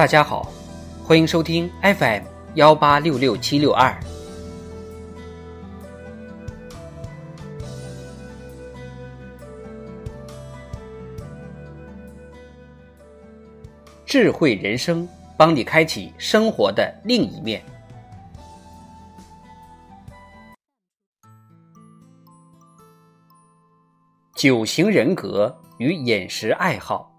大家好，欢迎收听 FM 幺八六六七六二。智慧人生，帮你开启生活的另一面。九型人格与饮食爱好。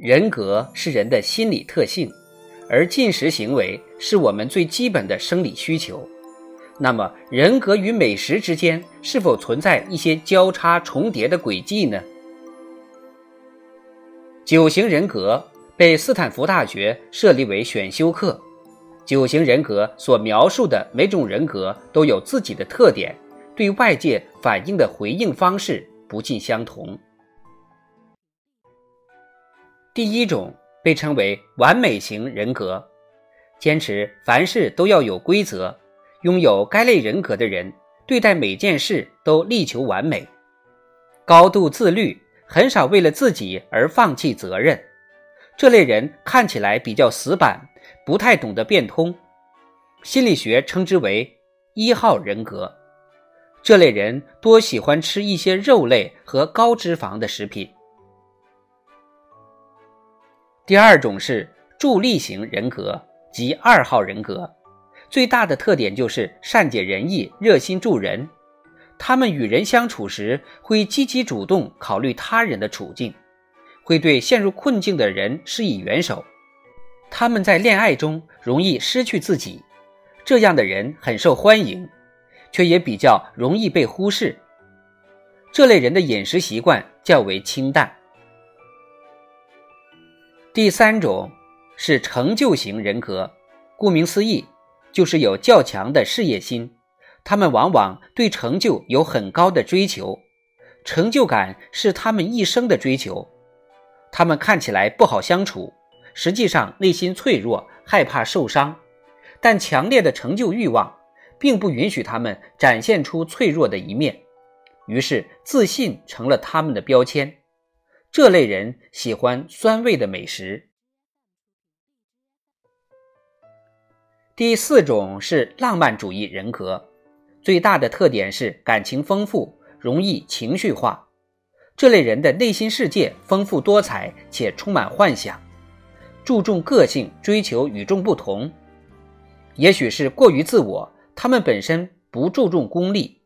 人格是人的心理特性，而进食行为是我们最基本的生理需求。那么，人格与美食之间是否存在一些交叉重叠的轨迹呢？九型人格被斯坦福大学设立为选修课。九型人格所描述的每种人格都有自己的特点，对外界反应的回应方式不尽相同。第一种被称为完美型人格，坚持凡事都要有规则。拥有该类人格的人，对待每件事都力求完美，高度自律，很少为了自己而放弃责任。这类人看起来比较死板。不太懂得变通，心理学称之为一号人格。这类人多喜欢吃一些肉类和高脂肪的食品。第二种是助力型人格，即二号人格。最大的特点就是善解人意、热心助人。他们与人相处时会积极主动考虑他人的处境，会对陷入困境的人施以援手。他们在恋爱中容易失去自己，这样的人很受欢迎，却也比较容易被忽视。这类人的饮食习惯较为清淡。第三种是成就型人格，顾名思义，就是有较强的事业心。他们往往对成就有很高的追求，成就感是他们一生的追求。他们看起来不好相处。实际上内心脆弱，害怕受伤，但强烈的成就欲望并不允许他们展现出脆弱的一面，于是自信成了他们的标签。这类人喜欢酸味的美食。第四种是浪漫主义人格，最大的特点是感情丰富，容易情绪化。这类人的内心世界丰富多彩且充满幻想。注重个性，追求与众不同，也许是过于自我。他们本身不注重功利，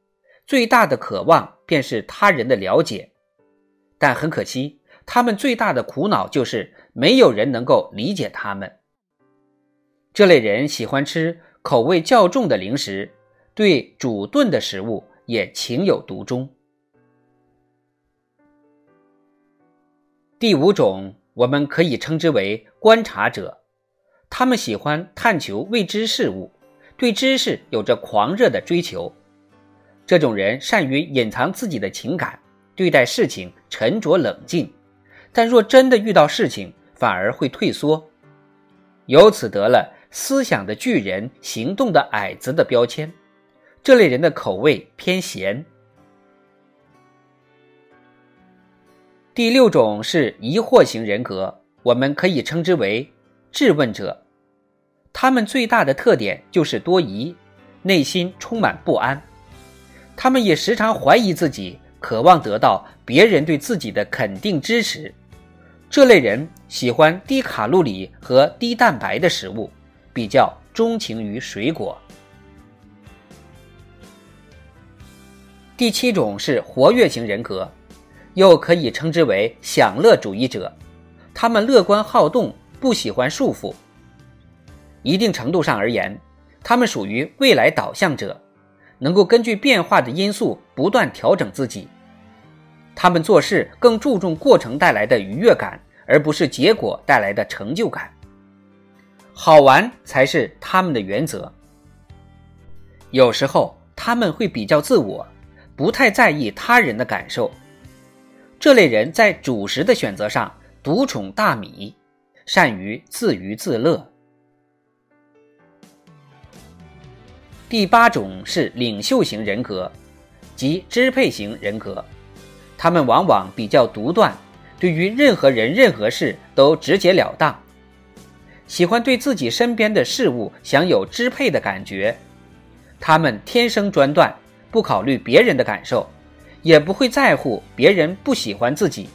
最大的渴望便是他人的了解。但很可惜，他们最大的苦恼就是没有人能够理解他们。这类人喜欢吃口味较重的零食，对煮炖的食物也情有独钟。第五种。我们可以称之为观察者，他们喜欢探求未知事物，对知识有着狂热的追求。这种人善于隐藏自己的情感，对待事情沉着冷静，但若真的遇到事情，反而会退缩，由此得了“思想的巨人，行动的矮子”的标签。这类人的口味偏咸。第六种是疑惑型人格，我们可以称之为质问者。他们最大的特点就是多疑，内心充满不安。他们也时常怀疑自己，渴望得到别人对自己的肯定支持。这类人喜欢低卡路里和低蛋白的食物，比较钟情于水果。第七种是活跃型人格。又可以称之为享乐主义者，他们乐观好动，不喜欢束缚。一定程度上而言，他们属于未来导向者，能够根据变化的因素不断调整自己。他们做事更注重过程带来的愉悦感，而不是结果带来的成就感。好玩才是他们的原则。有时候他们会比较自我，不太在意他人的感受。这类人在主食的选择上独宠大米，善于自娱自乐。第八种是领袖型人格，即支配型人格。他们往往比较独断，对于任何人、任何事都直截了当，喜欢对自己身边的事物享有支配的感觉。他们天生专断，不考虑别人的感受，也不会在乎别人不喜欢自己。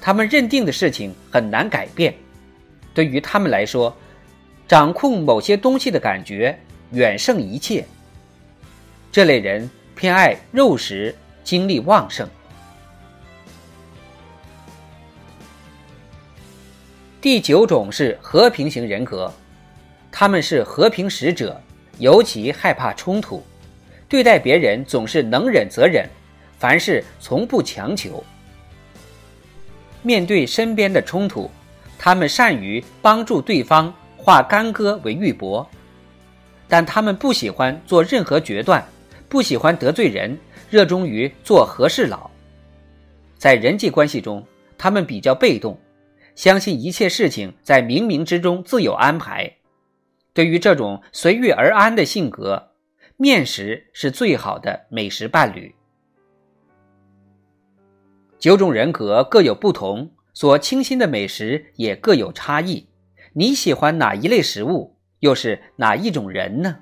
他们认定的事情很难改变。对于他们来说，掌控某些东西的感觉远胜一切。这类人偏爱肉食，精力旺盛。第九种是和平型人格，他们是和平使者，尤其害怕冲突，对待别人总是能忍则忍，凡事从不强求。面对身边的冲突，他们善于帮助对方化干戈为玉帛，但他们不喜欢做任何决断，不喜欢得罪人，热衷于做和事佬。在人际关系中，他们比较被动。相信一切事情在冥冥之中自有安排。对于这种随遇而安的性格，面食是最好的美食伴侣。九种人格各有不同，所倾心的美食也各有差异。你喜欢哪一类食物？又是哪一种人呢？